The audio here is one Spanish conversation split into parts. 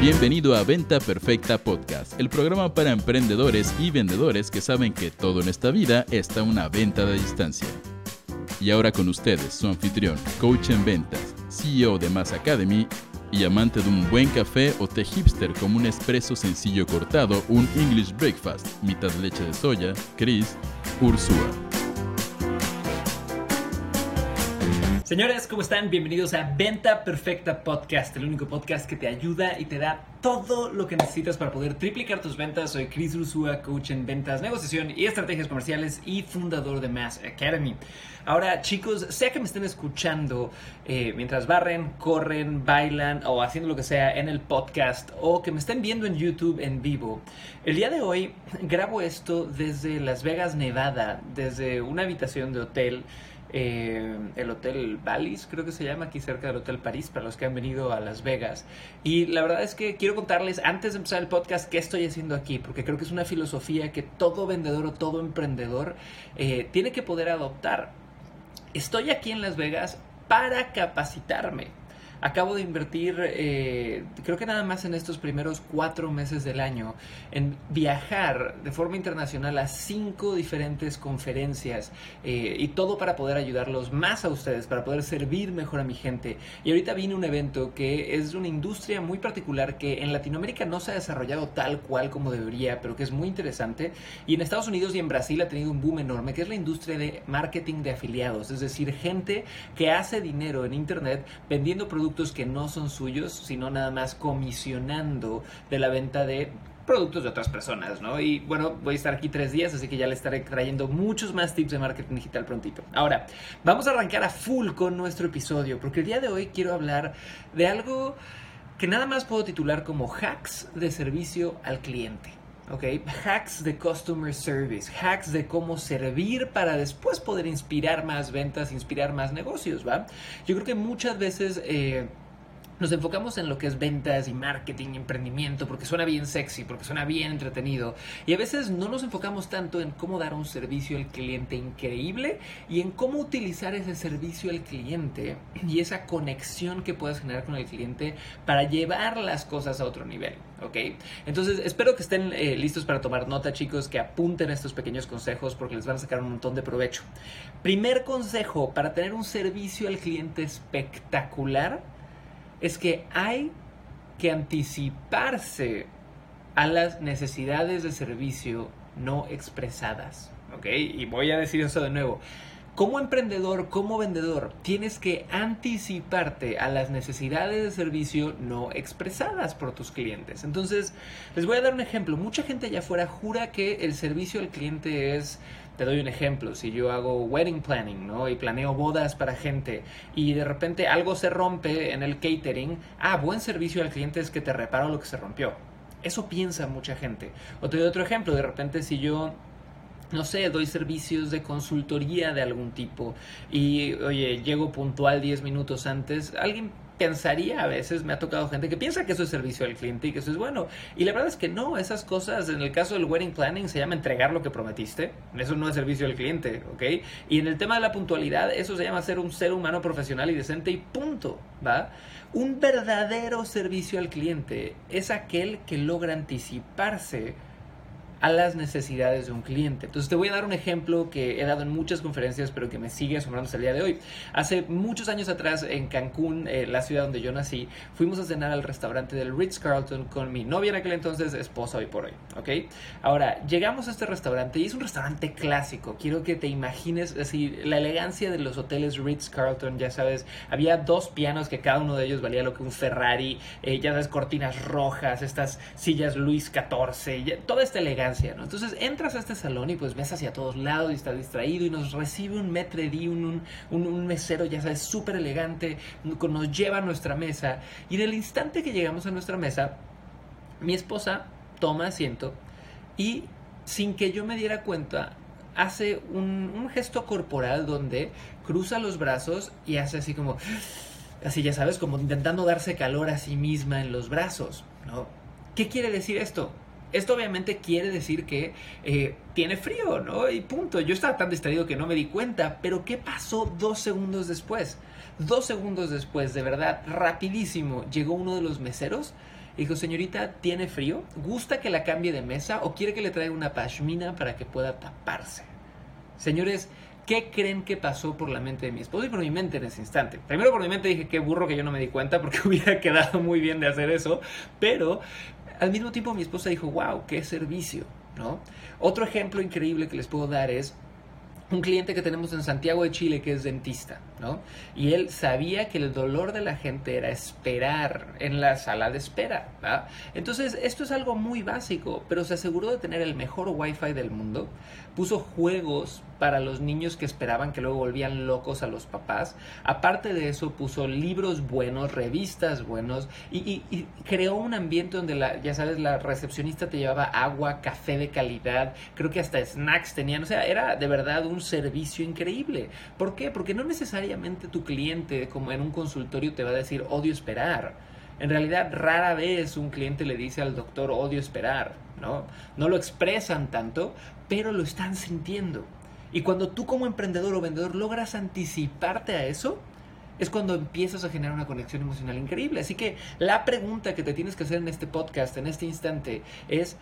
Bienvenido a Venta Perfecta Podcast, el programa para emprendedores y vendedores que saben que todo en esta vida está una venta de distancia. Y ahora con ustedes, su anfitrión, coach en ventas, CEO de Mass Academy y amante de un buen café o té hipster como un espresso sencillo cortado, un English breakfast, mitad leche de soya, Chris Ursúa. Señores, ¿cómo están? Bienvenidos a Venta Perfecta Podcast, el único podcast que te ayuda y te da todo lo que necesitas para poder triplicar tus ventas. Soy Chris Ursúa, coach en ventas, negociación y estrategias comerciales y fundador de Mass Academy. Ahora, chicos, sea que me estén escuchando eh, mientras barren, corren, bailan o haciendo lo que sea en el podcast o que me estén viendo en YouTube en vivo, el día de hoy grabo esto desde Las Vegas, Nevada, desde una habitación de hotel. Eh, el Hotel Vallis, creo que se llama, aquí cerca del Hotel París, para los que han venido a Las Vegas. Y la verdad es que quiero contarles, antes de empezar el podcast, qué estoy haciendo aquí, porque creo que es una filosofía que todo vendedor o todo emprendedor eh, tiene que poder adoptar. Estoy aquí en Las Vegas para capacitarme. Acabo de invertir, eh, creo que nada más en estos primeros cuatro meses del año, en viajar de forma internacional a cinco diferentes conferencias eh, y todo para poder ayudarlos más a ustedes, para poder servir mejor a mi gente. Y ahorita viene un evento que es una industria muy particular que en Latinoamérica no se ha desarrollado tal cual como debería, pero que es muy interesante. Y en Estados Unidos y en Brasil ha tenido un boom enorme, que es la industria de marketing de afiliados, es decir, gente que hace dinero en Internet vendiendo productos que no son suyos, sino nada más comisionando de la venta de productos de otras personas, ¿no? Y bueno, voy a estar aquí tres días, así que ya le estaré trayendo muchos más tips de marketing digital prontito. Ahora, vamos a arrancar a full con nuestro episodio, porque el día de hoy quiero hablar de algo que nada más puedo titular como hacks de servicio al cliente. ¿Ok? Hacks de customer service, hacks de cómo servir para después poder inspirar más ventas, inspirar más negocios, ¿va? Yo creo que muchas veces... Eh, nos enfocamos en lo que es ventas y marketing y emprendimiento porque suena bien sexy, porque suena bien entretenido y a veces no nos enfocamos tanto en cómo dar un servicio al cliente increíble y en cómo utilizar ese servicio al cliente y esa conexión que puedas generar con el cliente para llevar las cosas a otro nivel, ¿ok? Entonces espero que estén eh, listos para tomar nota chicos, que apunten estos pequeños consejos porque les van a sacar un montón de provecho. Primer consejo para tener un servicio al cliente espectacular es que hay que anticiparse a las necesidades de servicio no expresadas. ¿Ok? Y voy a decir eso de nuevo. Como emprendedor, como vendedor, tienes que anticiparte a las necesidades de servicio no expresadas por tus clientes. Entonces, les voy a dar un ejemplo. Mucha gente allá afuera jura que el servicio al cliente es te doy un ejemplo, si yo hago wedding planning, ¿no? Y planeo bodas para gente y de repente algo se rompe en el catering, ah, buen servicio al cliente es que te reparo lo que se rompió. Eso piensa mucha gente. O te doy otro ejemplo, de repente si yo no sé, doy servicios de consultoría de algún tipo y, oye, llego puntual 10 minutos antes, alguien pensaría a veces, me ha tocado gente que piensa que eso es servicio al cliente y que eso es bueno. Y la verdad es que no, esas cosas, en el caso del wedding planning, se llama entregar lo que prometiste. Eso no es servicio al cliente, ¿ok? Y en el tema de la puntualidad, eso se llama ser un ser humano profesional y decente y punto, ¿va? Un verdadero servicio al cliente es aquel que logra anticiparse a las necesidades de un cliente. Entonces te voy a dar un ejemplo que he dado en muchas conferencias, pero que me sigue asombrando hasta el día de hoy. Hace muchos años atrás en Cancún, eh, la ciudad donde yo nací, fuimos a cenar al restaurante del Ritz Carlton con mi novia en aquel entonces, esposa hoy por hoy, ¿ok? Ahora, llegamos a este restaurante y es un restaurante clásico. Quiero que te imagines así la elegancia de los hoteles Ritz Carlton, ya sabes, había dos pianos que cada uno de ellos valía lo que un Ferrari, eh, ya sabes, cortinas rojas, estas sillas Luis XIV, toda esta elegancia entonces entras a este salón y pues ves hacia todos lados y está distraído y nos recibe un metre un, un, mesero, ya sabes, súper elegante, nos lleva a nuestra mesa y en el instante que llegamos a nuestra mesa, mi esposa toma asiento y sin que yo me diera cuenta, hace un, un gesto corporal donde cruza los brazos y hace así como, así ya sabes, como intentando darse calor a sí misma en los brazos, ¿no? ¿Qué quiere decir esto? Esto obviamente quiere decir que eh, tiene frío, ¿no? Y punto. Yo estaba tan distraído que no me di cuenta, pero ¿qué pasó dos segundos después? Dos segundos después, de verdad, rapidísimo, llegó uno de los meseros y dijo, señorita, ¿tiene frío? ¿Gusta que la cambie de mesa o quiere que le traiga una pashmina para que pueda taparse? Señores, ¿qué creen que pasó por la mente de mi esposo y por mi mente en ese instante? Primero por mi mente dije, qué burro que yo no me di cuenta porque hubiera quedado muy bien de hacer eso, pero al mismo tiempo mi esposa dijo, wow, qué servicio, ¿no? Otro ejemplo increíble que les puedo dar es un cliente que tenemos en Santiago de Chile que es dentista, ¿no? Y él sabía que el dolor de la gente era esperar en la sala de espera, ¿verdad? Entonces, esto es algo muy básico, pero se aseguró de tener el mejor Wi-Fi del mundo, puso juegos para los niños que esperaban que luego volvían locos a los papás. Aparte de eso, puso libros buenos, revistas buenos y, creó un ambiente donde, ya sabes, la recepcionista te llevaba agua, café de calidad, creo que hasta snacks tenían, o sea, era de verdad un servicio increíble. ¿Por qué? Porque no necesariamente tu cliente, como en un consultorio, te va a decir odio esperar. En realidad, rara vez un cliente le dice al doctor odio esperar, ¿no? No lo expresan tanto, pero lo están sintiendo. Y cuando tú como emprendedor o vendedor logras anticiparte a eso, es cuando empiezas a generar una conexión emocional increíble. Así que la pregunta que te tienes que hacer en este podcast, en este instante, es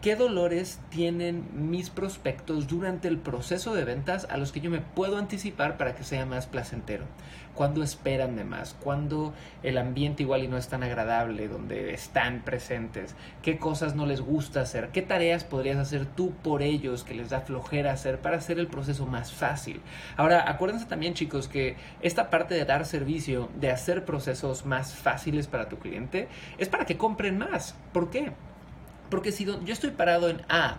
¿Qué dolores tienen mis prospectos durante el proceso de ventas a los que yo me puedo anticipar para que sea más placentero? ¿Cuándo esperan de más? ¿Cuándo el ambiente igual y no es tan agradable donde están presentes? ¿Qué cosas no les gusta hacer? ¿Qué tareas podrías hacer tú por ellos que les da flojera hacer para hacer el proceso más fácil? Ahora, acuérdense también chicos que esta parte de dar servicio, de hacer procesos más fáciles para tu cliente, es para que compren más. ¿Por qué? Porque si yo estoy parado en A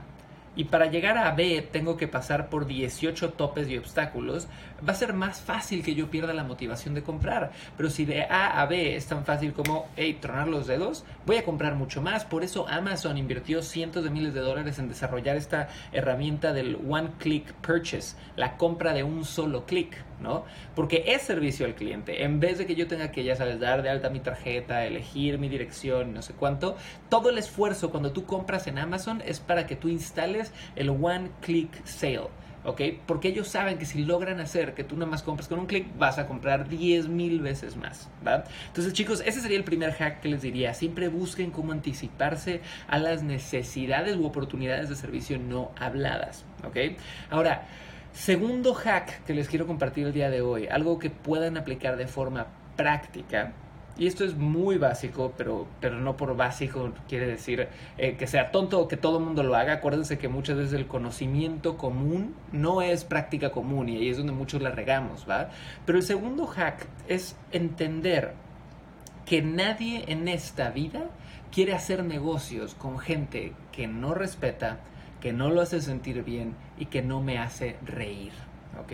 y para llegar a B tengo que pasar por 18 topes y obstáculos, va a ser más fácil que yo pierda la motivación de comprar. Pero si de A a B es tan fácil como, hey, tronar los dedos, voy a comprar mucho más. Por eso Amazon invirtió cientos de miles de dólares en desarrollar esta herramienta del One Click Purchase, la compra de un solo clic, ¿no? Porque es servicio al cliente. En vez de que yo tenga que, ya sabes, dar de alta mi tarjeta, elegir mi dirección, no sé cuánto, todo el esfuerzo cuando tú compras en Amazon es para que tú instales el One Click Sale. ¿ok? Porque ellos saben que si logran hacer que tú nada más compres con un clic, vas a comprar 10 mil veces más, ¿va? Entonces, chicos, ese sería el primer hack que les diría. Siempre busquen cómo anticiparse a las necesidades u oportunidades de servicio no habladas, ¿ok? Ahora, segundo hack que les quiero compartir el día de hoy, algo que puedan aplicar de forma práctica, y esto es muy básico, pero, pero no por básico quiere decir eh, que sea tonto o que todo el mundo lo haga. Acuérdense que muchas veces el conocimiento común no es práctica común y ahí es donde muchos la regamos, ¿va? Pero el segundo hack es entender que nadie en esta vida quiere hacer negocios con gente que no respeta, que no lo hace sentir bien y que no me hace reír. ¿Ok?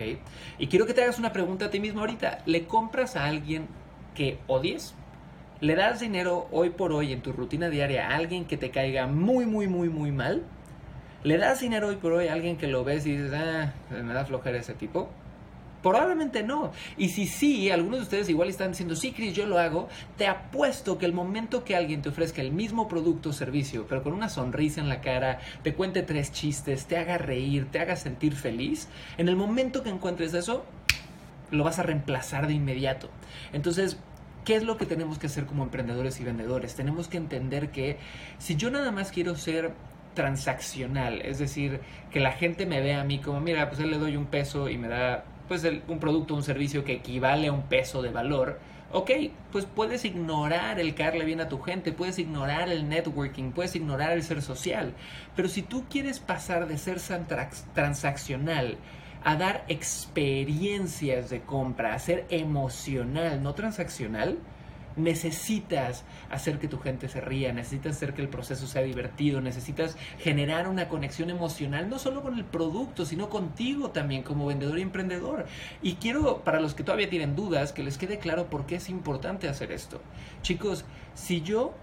Y quiero que te hagas una pregunta a ti mismo ahorita. ¿Le compras a alguien que odies? ¿Le das dinero hoy por hoy en tu rutina diaria a alguien que te caiga muy, muy, muy, muy mal? ¿Le das dinero hoy por hoy a alguien que lo ves y dices, ah, me da flojera ese tipo? Probablemente no. Y si sí, algunos de ustedes igual están diciendo, sí, Chris, yo lo hago, te apuesto que el momento que alguien te ofrezca el mismo producto o servicio, pero con una sonrisa en la cara, te cuente tres chistes, te haga reír, te haga sentir feliz, en el momento que encuentres eso, lo vas a reemplazar de inmediato. Entonces, ¿qué es lo que tenemos que hacer como emprendedores y vendedores? Tenemos que entender que si yo nada más quiero ser transaccional, es decir, que la gente me vea a mí como, mira, pues él le doy un peso y me da pues un producto, un servicio que equivale a un peso de valor, ok, pues puedes ignorar el caerle bien a tu gente, puedes ignorar el networking, puedes ignorar el ser social, pero si tú quieres pasar de ser transaccional a dar experiencias de compra, a ser emocional, no transaccional, necesitas hacer que tu gente se ría, necesitas hacer que el proceso sea divertido, necesitas generar una conexión emocional, no solo con el producto, sino contigo también como vendedor y emprendedor. Y quiero, para los que todavía tienen dudas, que les quede claro por qué es importante hacer esto. Chicos, si yo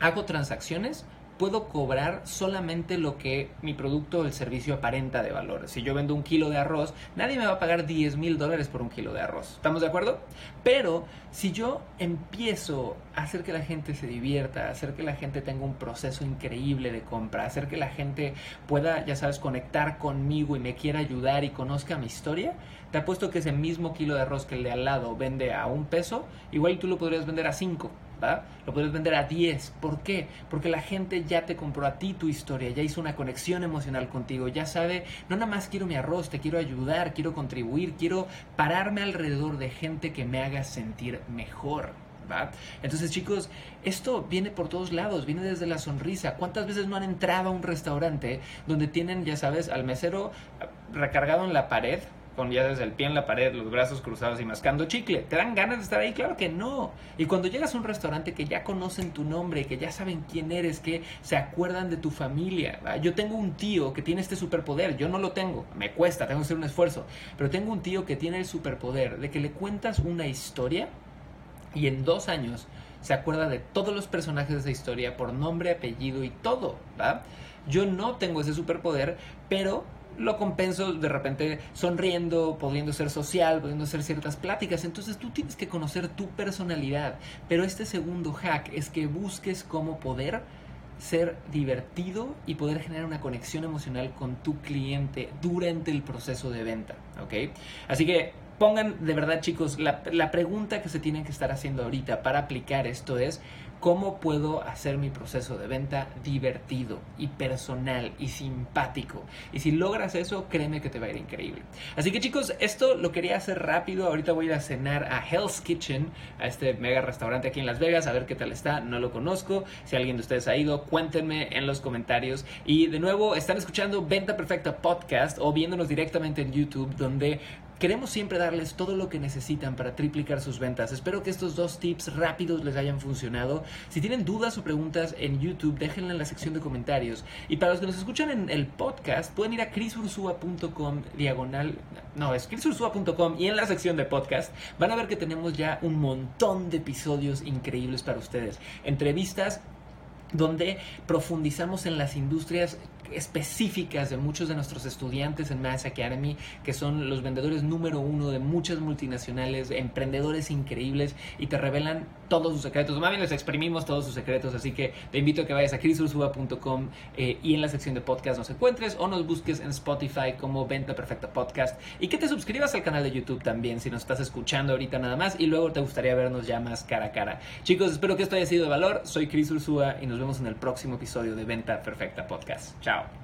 hago transacciones, puedo cobrar solamente lo que mi producto o el servicio aparenta de valor. Si yo vendo un kilo de arroz, nadie me va a pagar 10 mil dólares por un kilo de arroz. ¿Estamos de acuerdo? Pero si yo empiezo a hacer que la gente se divierta, hacer que la gente tenga un proceso increíble de compra, hacer que la gente pueda, ya sabes, conectar conmigo y me quiera ayudar y conozca mi historia, te apuesto que ese mismo kilo de arroz que el de al lado vende a un peso, igual tú lo podrías vender a cinco Lo puedes vender a 10. ¿Por qué? Porque la gente ya te compró a ti tu historia, ya hizo una conexión emocional contigo, ya sabe, no nada más quiero mi arroz, te quiero ayudar, quiero contribuir, quiero pararme alrededor de gente que me haga sentir mejor. ¿Va? Entonces chicos, esto viene por todos lados, viene desde la sonrisa. ¿Cuántas veces no han entrado a un restaurante donde tienen, ya sabes, al mesero recargado en la pared con ya desde el pie en la pared, los brazos cruzados y mascando chicle. ¿Te dan ganas de estar ahí? Claro que no. Y cuando llegas a un restaurante que ya conocen tu nombre, que ya saben quién eres, que se acuerdan de tu familia. Yo tengo un tío que tiene este superpoder, yo no lo tengo, me cuesta, tengo que hacer un esfuerzo, pero tengo un tío que tiene el superpoder de que le cuentas una historia y en dos años se acuerda de todos los personajes de esa historia por nombre, apellido y todo. Yo no tengo ese superpoder, pero lo compenso de repente sonriendo, pudiendo ser social, pudiendo hacer ciertas pláticas. Entonces tú tienes que conocer tu personalidad. Pero este segundo hack es que busques cómo poder ser divertido y poder generar una conexión emocional con tu cliente durante el proceso de venta. ¿Ok? Así que pongan de verdad chicos, la, la pregunta que se tienen que estar haciendo ahorita para aplicar esto es, cómo puedo hacer mi proceso de venta divertido y personal y simpático. Y si logras eso, créeme que te va a ir increíble. Así que chicos, esto lo quería hacer rápido. Ahorita voy a ir a cenar a Hell's Kitchen, a este mega restaurante aquí en Las Vegas, a ver qué tal está. No lo conozco. Si alguien de ustedes ha ido, cuéntenme en los comentarios. Y de nuevo, están escuchando Venta Perfecta Podcast o viéndonos directamente en YouTube, donde Queremos siempre darles todo lo que necesitan para triplicar sus ventas. Espero que estos dos tips rápidos les hayan funcionado. Si tienen dudas o preguntas en YouTube, déjenla en la sección de comentarios. Y para los que nos escuchan en el podcast, pueden ir a crisursua.com diagonal. No, es crisursua.com y en la sección de podcast van a ver que tenemos ya un montón de episodios increíbles para ustedes. Entrevistas donde profundizamos en las industrias específicas de muchos de nuestros estudiantes en Mass Academy, que son los vendedores número uno de muchas multinacionales, emprendedores increíbles y te revelan todos sus secretos. Más bien les exprimimos todos sus secretos, así que te invito a que vayas a crisursua.com eh, y en la sección de podcast nos encuentres o nos busques en Spotify como Venta Perfecta Podcast y que te suscribas al canal de YouTube también si nos estás escuchando ahorita nada más y luego te gustaría vernos ya más cara a cara. Chicos, espero que esto haya sido de valor. Soy Cris Ursúa y nos vemos en el próximo episodio de Venta Perfecta Podcast. Chao.